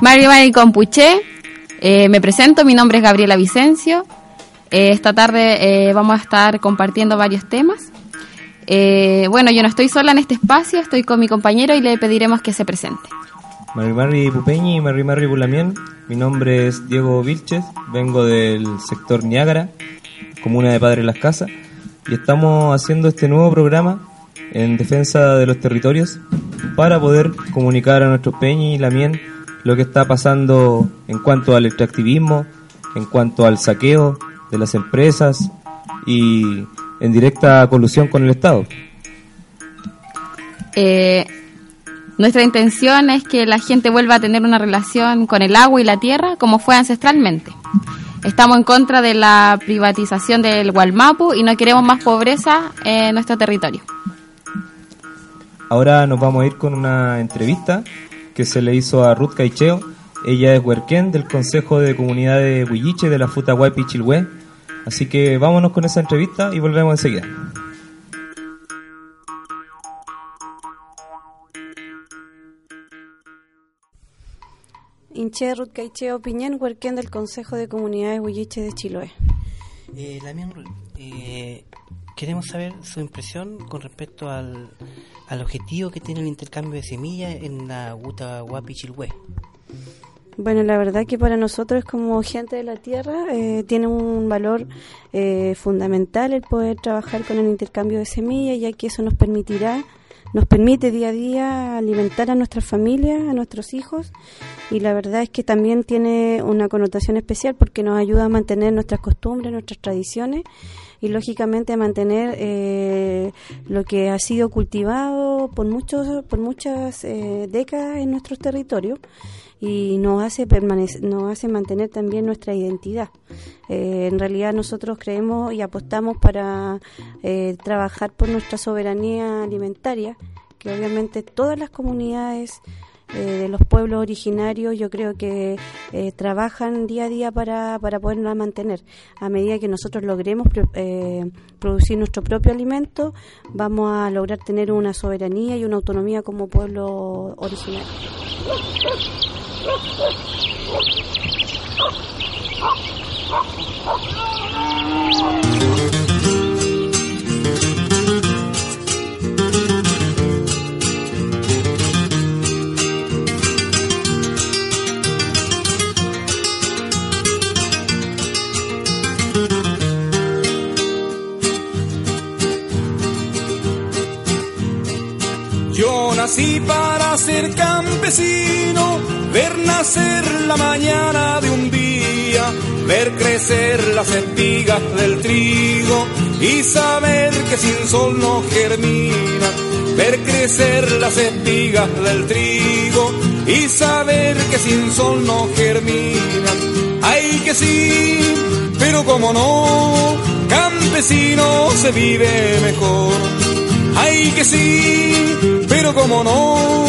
Mario Mari Compuché, eh, me presento, mi nombre es Gabriela Vicencio. Eh, esta tarde eh, vamos a estar compartiendo varios temas. Eh, bueno, yo no estoy sola en este espacio, estoy con mi compañero y le pediremos que se presente. Mari Mari Pupeñi y Mari Mari Bulamien. Mi nombre es Diego Vilches, vengo del sector Niágara, comuna de Padre Las Casas, y estamos haciendo este nuevo programa en defensa de los territorios para poder comunicar a nuestros Peñi y Lamien lo que está pasando en cuanto al extractivismo, en cuanto al saqueo de las empresas y en directa colusión con el Estado. Eh, nuestra intención es que la gente vuelva a tener una relación con el agua y la tierra como fue ancestralmente. Estamos en contra de la privatización del Gualmapu y no queremos más pobreza en nuestro territorio. Ahora nos vamos a ir con una entrevista que se le hizo a Ruth Caicheo. Ella es huerquén del Consejo de Comunidad de Bulliche de la Futahuay Pichilhue. Así que vámonos con esa entrevista y volvemos enseguida. Inche Ruth Caicheo Piñén, huerquén del Consejo de Comunidades Huilliche de Chiloé. Eh, Lamien, eh, queremos saber su impresión con respecto al, al objetivo que tiene el intercambio de semillas en la Guta Guapi Chilhue. Bueno, la verdad que para nosotros como gente de la tierra eh, tiene un valor eh, fundamental el poder trabajar con el intercambio de semillas, ya que eso nos permitirá, nos permite día a día alimentar a nuestras familias, a nuestros hijos, y la verdad es que también tiene una connotación especial porque nos ayuda a mantener nuestras costumbres, nuestras tradiciones y lógicamente a mantener eh, lo que ha sido cultivado por muchos por muchas eh, décadas en nuestros territorios y nos hace permanecer, nos hace mantener también nuestra identidad. Eh, en realidad nosotros creemos y apostamos para eh, trabajar por nuestra soberanía alimentaria, que obviamente todas las comunidades eh, de los pueblos originarios yo creo que eh, trabajan día a día para, para poderla mantener. A medida que nosotros logremos eh, producir nuestro propio alimento, vamos a lograr tener una soberanía y una autonomía como pueblo originario. Crecer las espigas del trigo y saber que sin sol no germina, ver crecer las espigas del trigo y saber que sin sol no germina. Ay que sí, pero como no, campesino se vive mejor. Ay que sí, pero como no,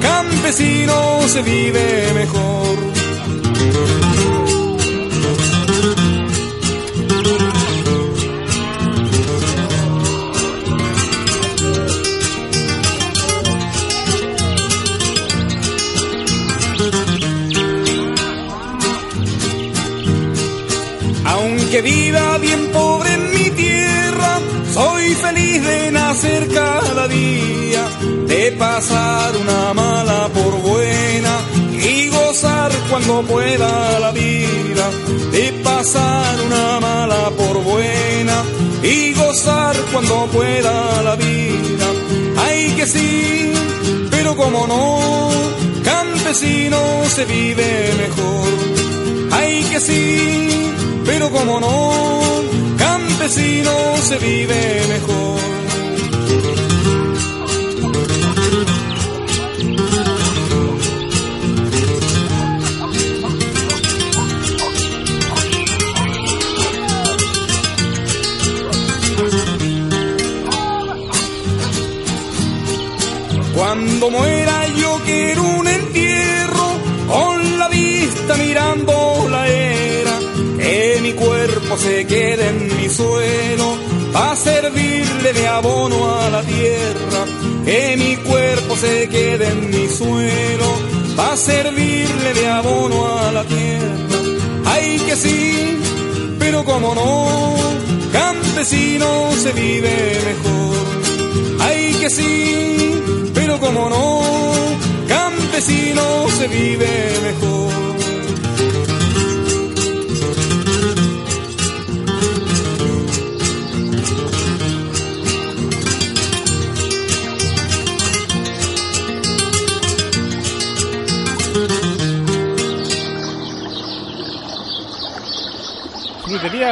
campesino se vive mejor. Aunque viva bien pobre en mi tierra, soy feliz de nacer cada día, de pasar una mala por buena y gozar cuando pueda la vida, de pasar una mala por buena y gozar cuando pueda la vida. Ay que sí, pero como no, campesino se vive mejor. Ay que sí, pero como no, campesino se vive mejor. Cuando muera cuerpo se quede en mi suelo, a servirle de abono a la tierra, que mi cuerpo se quede en mi suelo, a servirle de abono a la tierra. Ay que sí, pero como no, campesino se vive mejor. Ay que sí, pero como no, campesino se vive mejor.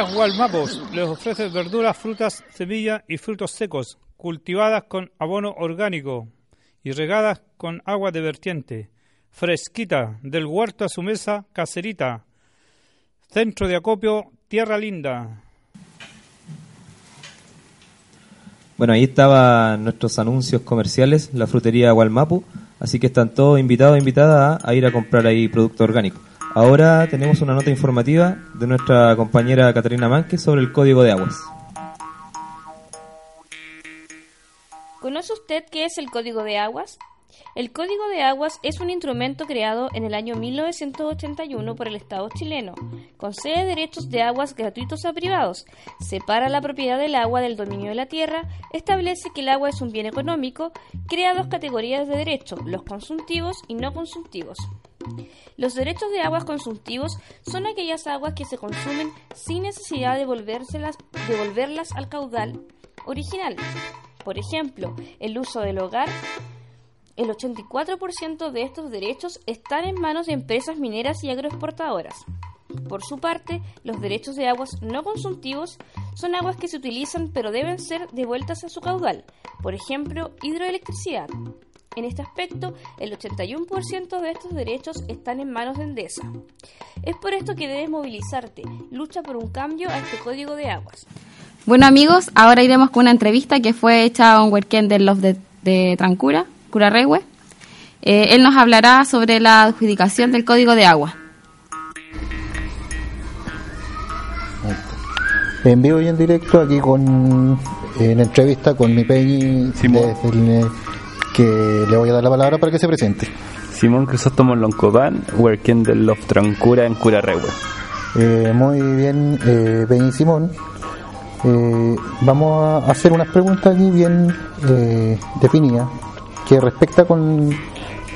Frutería Gualmapos les ofrece verduras, frutas, semillas y frutos secos, cultivadas con abono orgánico y regadas con agua de vertiente. Fresquita, del huerto a su mesa, caserita. Centro de acopio, Tierra Linda. Bueno, ahí estaban nuestros anuncios comerciales, la frutería Gualmapu, así que están todos invitados e invitadas a ir a comprar ahí producto orgánico. Ahora tenemos una nota informativa de nuestra compañera Catarina Manque sobre el código de aguas. ¿Conoce usted qué es el Código de Aguas? El Código de Aguas es un instrumento creado en el año 1981 por el Estado chileno. Concede derechos de aguas gratuitos a privados, separa la propiedad del agua del dominio de la tierra, establece que el agua es un bien económico, crea dos categorías de derechos, los consultivos y no consultivos. Los derechos de aguas consultivos son aquellas aguas que se consumen sin necesidad de devolverlas al caudal original. Por ejemplo, el uso del hogar. El 84% de estos derechos están en manos de empresas mineras y agroexportadoras. Por su parte, los derechos de aguas no consultivos son aguas que se utilizan pero deben ser devueltas a su caudal, por ejemplo, hidroelectricidad. En este aspecto, el 81% de estos derechos están en manos de Endesa. Es por esto que debes movilizarte, lucha por un cambio a este código de aguas. Bueno amigos, ahora iremos con una entrevista que fue hecha a un weekend del Love de, de Trancura, Curarrehue. Eh, él nos hablará sobre la adjudicación del código de agua. En vivo y en directo aquí con en entrevista con mi Peñi que le voy a dar la palabra para que se presente. Simón Crisóstomo Loncopan, working del Love Trancura en Curarrehue. Eh, muy bien, eh, Peñi Simón. Eh, vamos a hacer unas preguntas aquí bien eh, definidas que respecta con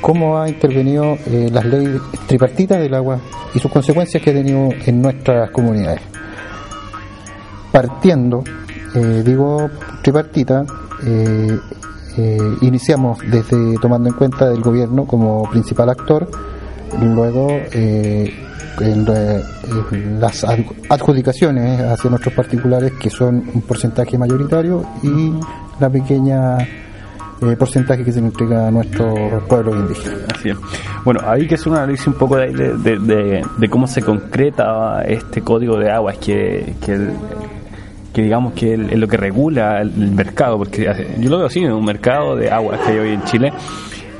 cómo ha intervenido eh, las leyes tripartitas del agua y sus consecuencias que ha tenido en nuestras comunidades. Partiendo, eh, digo tripartita, eh, iniciamos desde tomando en cuenta el gobierno como principal actor, luego eh, en, las ad- adjudicaciones hacia nuestros particulares que son un porcentaje mayoritario y la pequeña eh, porcentaje que se le entrega a nuestros pueblos indígenas. Así es. Bueno, hay que hacer un análisis un poco de, de, de- cómo se concreta este código de aguas que, que, que digamos que es lo que regula el, mercado, porque yo lo veo así, un mercado de aguas que hay hoy en Chile,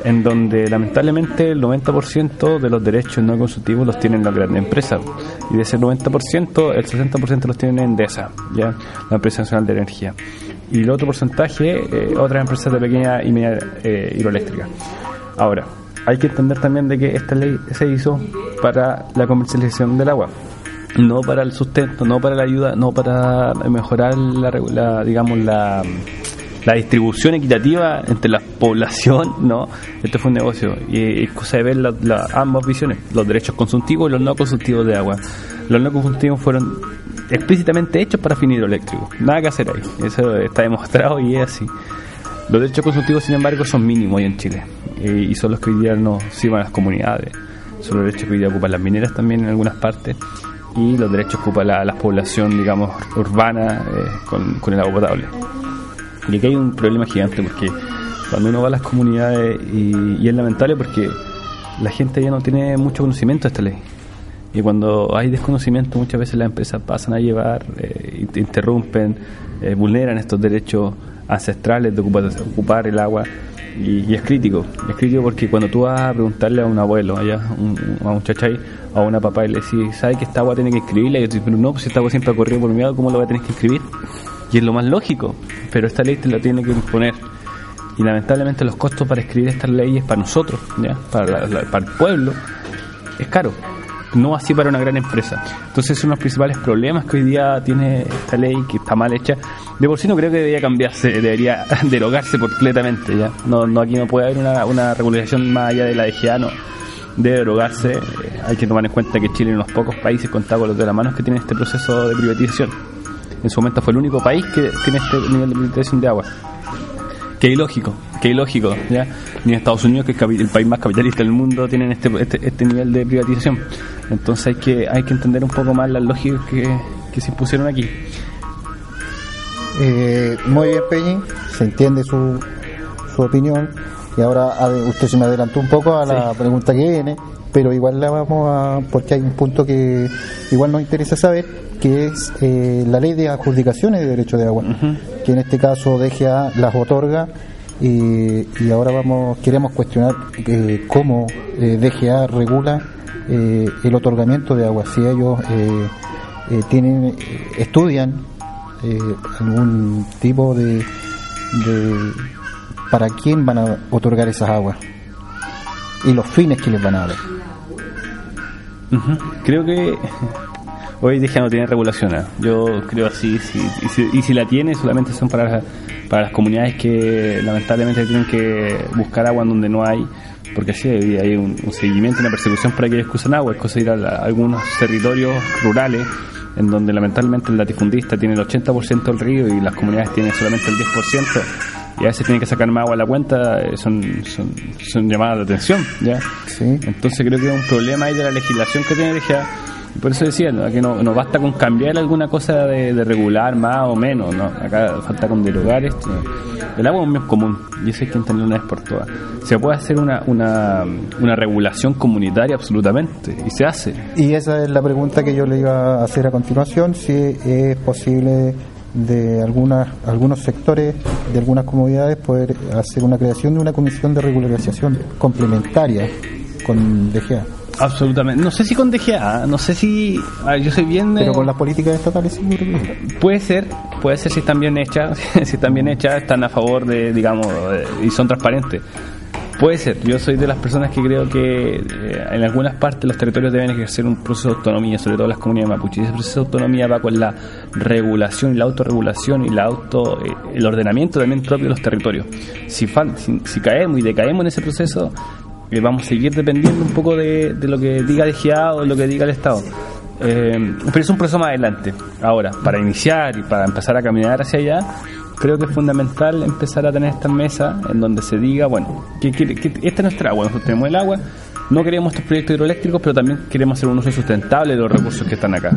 en donde lamentablemente el 90% de los derechos no consultivos los tienen las grandes empresas, y de ese 90%, el 60% los tienen Endesa, ¿ya? la empresa nacional de energía. Y el otro porcentaje, eh, otras empresas de pequeña y media eh, hidroeléctrica. Ahora, hay que entender también de que esta ley se hizo para la comercialización del agua, no para el sustento, no para la ayuda, no para mejorar la, la, digamos la, la distribución equitativa entre la población, no, esto fue un negocio y es cosa de ver ambas visiones, los derechos consultivos y los no consultivos de agua. Los no consultivos fueron explícitamente hechos para fin hidroeléctrico, nada que hacer ahí, eso está demostrado y es así. Los derechos consultivos, sin embargo, son mínimos hoy en Chile eh, y son los que hoy día no sirven a las comunidades. Son los derechos que hoy día ocupan las mineras también en algunas partes y los derechos que ocupa la, la población, digamos, urbana eh, con, con el agua potable. Y aquí hay un problema gigante porque cuando uno va a las comunidades y, y es lamentable porque la gente ya no tiene mucho conocimiento de esta ley. Y cuando hay desconocimiento muchas veces las empresas pasan a llevar, eh, int- interrumpen, eh, vulneran estos derechos ancestrales de ocupar, el agua y, es crítico, es crítico porque cuando tú vas a preguntarle a un abuelo, allá, un, a un chachay, a una papá y le decís, ¿sabe que esta agua tiene que escribirla? Y yo te digo, no, pues esta agua siempre ha corrido por mi lado, ¿cómo lo va a tener que escribir? Y es lo más lógico, pero esta ley te la tiene que imponer. Y lamentablemente los costos para escribir estas leyes para nosotros. Para, la- la- para el pueblo, es caro. No así para una gran empresa. Entonces, uno de los principales problemas que hoy día tiene esta ley, que está mal hecha, de por sí no creo que debería cambiarse, debería derogarse completamente. ¿ya? No, Aquí no puede haber una, una más allá de la DGA, no. Debe derogarse. Eh, hay que tomar en cuenta que Chile es uno de los pocos países con los de las manos que tiene este proceso de privatización. En su momento fue el único país que tiene este nivel de privatización de agua. Que ilógico, que ilógico, ¿ya? Ni en Estados Unidos, que es el país más capitalista del mundo, tienen este, este, este nivel de privatización. Entonces hay que, hay que entender un poco más las lógicas que, que se impusieron aquí. Eh, muy bien, Peñi, se entiende su, su opinión. Y ahora usted se me adelantó un poco a la pregunta que viene, pero igual la vamos a. porque hay un punto que igual nos interesa saber, que es eh, la ley de adjudicaciones de derechos de agua, que en este caso DGA las otorga. Y, y ahora vamos queremos cuestionar eh, cómo eh, DGA regula eh, el otorgamiento de agua. Si ellos eh, eh, tienen estudian eh, algún tipo de, de para quién van a otorgar esas aguas y los fines que les van a dar. Creo que hoy DGA no tiene regulación. ¿eh? Yo creo así. si- y, si, y si la tiene, solamente son para, para las comunidades que lamentablemente tienen que buscar agua en donde no hay. Porque sí, hay, un, un seguimiento, una persecución para aquellos que usan agua. Es cosa de ir a, la- a algunos territorios rurales en donde lamentablemente el latifundista tiene el 80% del río y las comunidades tienen solamente el 10% y a veces tienen que sacar más agua a la cuenta, eh, son, son, son llamadas de atención. ¿ya? Entonces creo que es un problema ahí de la legislación que tiene DGA. Por eso decía, ¿no? que no, no basta con cambiar alguna cosa de, de regular más o menos, ¿no? acá falta con derogar esto. El agua es un bien común y eso hay que entenderlo una vez por todas. Se puede hacer una, una, una regulación comunitaria absolutamente y se hace. Y esa es la pregunta que yo le iba a hacer a continuación, si es posible de algunas, algunos sectores, de algunas comunidades, poder hacer una creación de una comisión de regularización complementaria con DGA. Absolutamente. No sé si con DGA, no sé si. a ver, yo soy bien. Pero eh, con las políticas estatales seguro que. Puede ser, puede ser si están bien hechas, si están bien hechas, están a favor de, digamos, de- y son transparentes. Puede ser, yo soy de las personas que creo que eh, en algunas partes los territorios deben ejercer un proceso de autonomía, sobre todo las comunidades mapuches. Y ese proceso de autonomía va con la regulación y la autorregulación y la auto, eh, el ordenamiento también propio de los territorios. Si, fal- si, si caemos y decaemos en ese proceso, vamos a seguir dependiendo un poco de, lo que diga DGA o de lo que diga el Estado. Eh, pero es un proceso más adelante. Ahora, para iniciar y para empezar a caminar hacia allá, creo que es fundamental empezar a tener estas mesas en donde se diga, bueno, que, que- esta es nuestra agua, nosotros tenemos el agua, no queremos estos proyectos hidroeléctricos, pero también queremos hacer un uso sustentable de los recursos que están acá.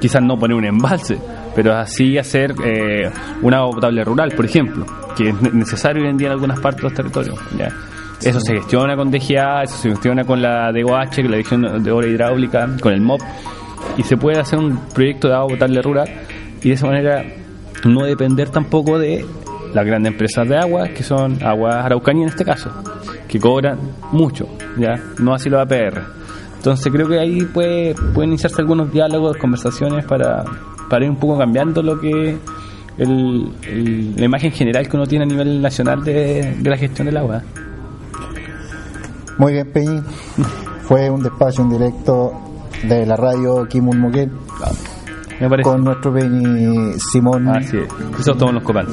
Quizás no poner un embalse, pero así hacer eh, un agua potable rural, por ejemplo, que es ne- necesario hoy en día en algunas partes de los territorios. Eso se gestiona con DGA, eso se gestiona con la DOH, es la Dirección de Obra Hidráulica, con el MOP, y se puede hacer un proyecto de agua potable rural y de esa manera no depender tampoco de las grandes empresas de agua, que son Aguas Araucanía en este caso, que cobran mucho, ya no así los APR. Entonces creo que ahí puede, pueden iniciarse algunos diálogos, conversaciones para, para ir un poco cambiando lo que la imagen general que uno tiene a nivel nacional de la gestión del agua. Muy bien, Peñi. Fue un despacho en directo de la radio Kimun Me parece. con nuestro Peñi Simón. Así es. Todos los copan.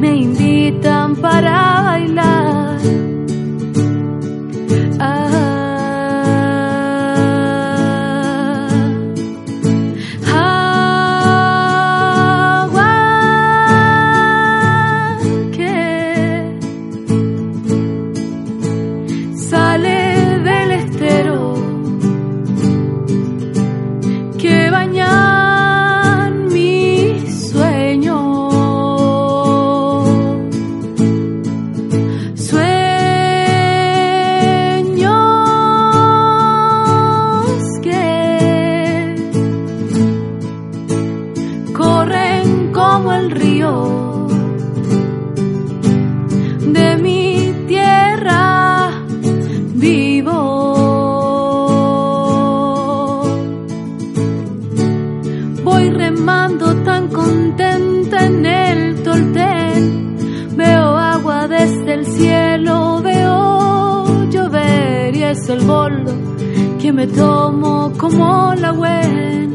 Me invitan para como el río de mi tierra vivo. Voy remando tan contenta en el toltén. Veo agua desde el cielo, veo llover y es el boldo que me tomo como la buena.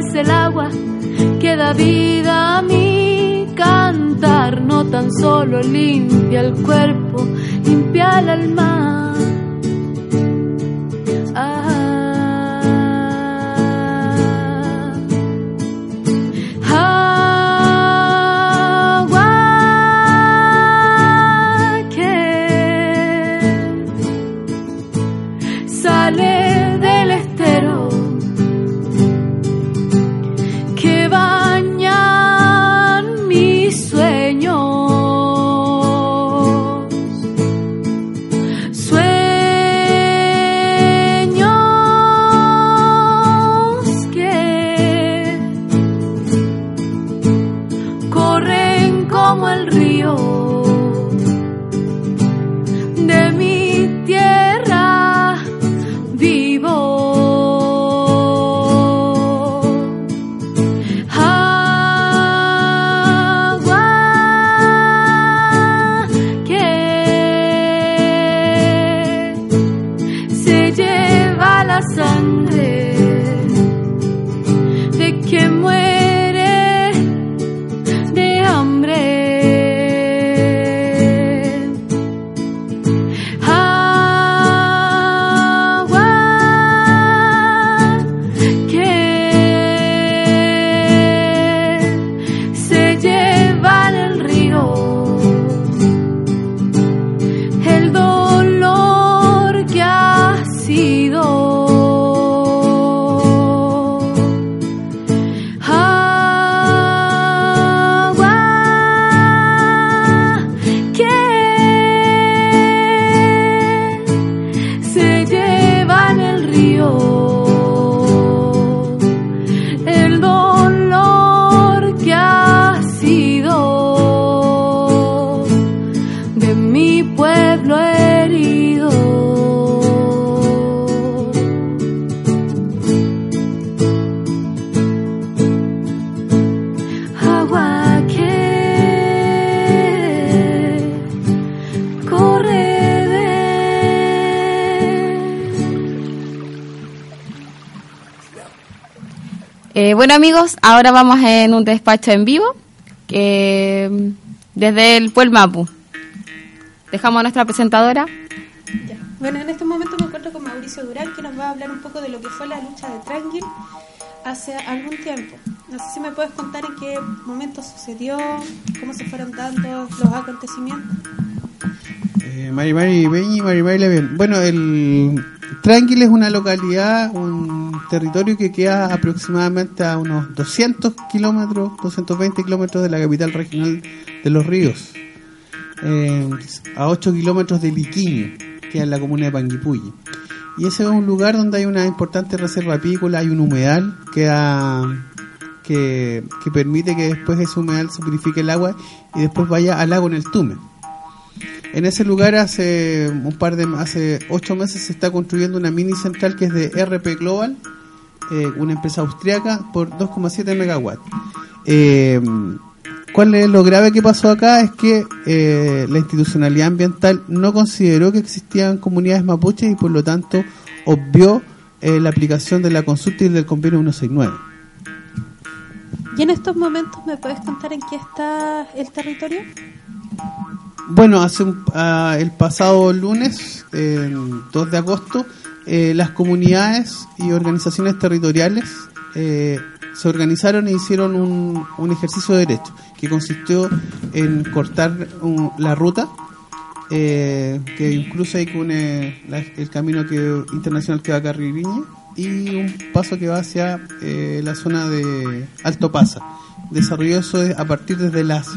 Es el agua que da vida a mi cantar, no tan solo limpia el cuerpo, limpia el alma. Bueno amigos, ahora vamos en un despacho en vivo que desde el Pueblo Mapu. Dejamos a nuestra presentadora. Bueno, en este momento me encuentro con Mauricio Durán, que nos va a hablar un poco de lo que fue la lucha de Tranquil hace algún tiempo. No sé si me puedes contar en qué momento sucedió, cómo se fueron dando los acontecimientos. Eh, Mari Mari Peñi, Mari Mari. Bueno, el Tranquil es una localidad, un territorio que queda aproximadamente a unos 200 kilómetros, 220 kilómetros de la capital regional de Los Ríos, eh, a 8 kilómetros de Liquiño, que es la comuna de Panguipulli. Y ese es un lugar donde hay una importante reserva apícola, hay un humedal que, que permite que después ese humedal se purifique el agua y después vaya al lago en el Tume. En ese lugar hace un par de hace ocho meses se está construyendo una mini central que es de RP Global, eh, una empresa austriaca por 2,7 megawatts. Eh, ¿Cuál es lo grave que pasó acá? Es que eh, la institucionalidad ambiental no consideró que existían comunidades mapuches y por lo tanto obvió eh, la aplicación de la consulta y del convenio 169. ¿Y en estos momentos me puedes contar en qué está el territorio? Bueno, hace un- ah, el pasado lunes, eh, 2 de agosto, eh, las comunidades y organizaciones territoriales eh, se organizaron e hicieron un, un ejercicio de derecho que consistió en cortar la ruta eh, que incluso une la- el camino que internacional que va a Carririña y un paso que va hacia la zona de Alto Pasa. Desarrolló eso a partir desde las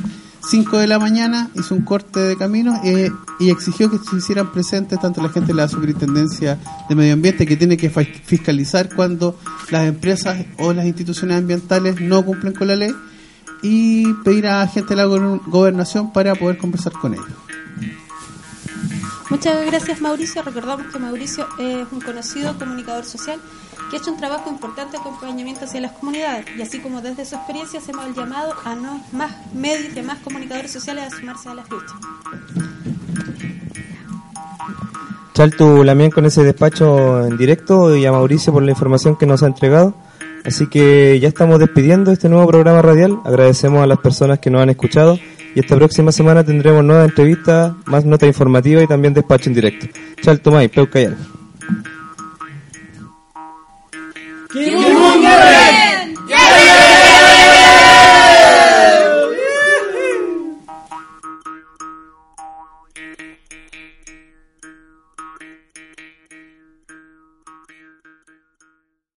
5 de la mañana, hizo un corte de camino eh, y exigió que se hicieran presentes tanto la gente de la Superintendencia de Medio Ambiente que tiene que fiscalizar cuando las empresas o las instituciones ambientales no cumplen con la ley y pedir a gente de la go- gobernación para poder conversar con ellos. Muchas gracias Mauricio. Recordamos que Mauricio es un conocido comunicador social que ha hecho un trabajo importante de acompañamiento hacia las comunidades y así como desde su experiencia hacemos el llamado a no más medios y a más comunicadores sociales a sumarse a las luchas. Chaltu Lamien con ese despacho en directo y a Mauricio por la información que nos ha entregado. Así que ya estamos despidiendo este nuevo programa radial. Agradecemos a las personas que nos han escuchado y esta próxima semana tendremos nuevas entrevistas, más nota informativa y también despacho en directo. Que, que mundo é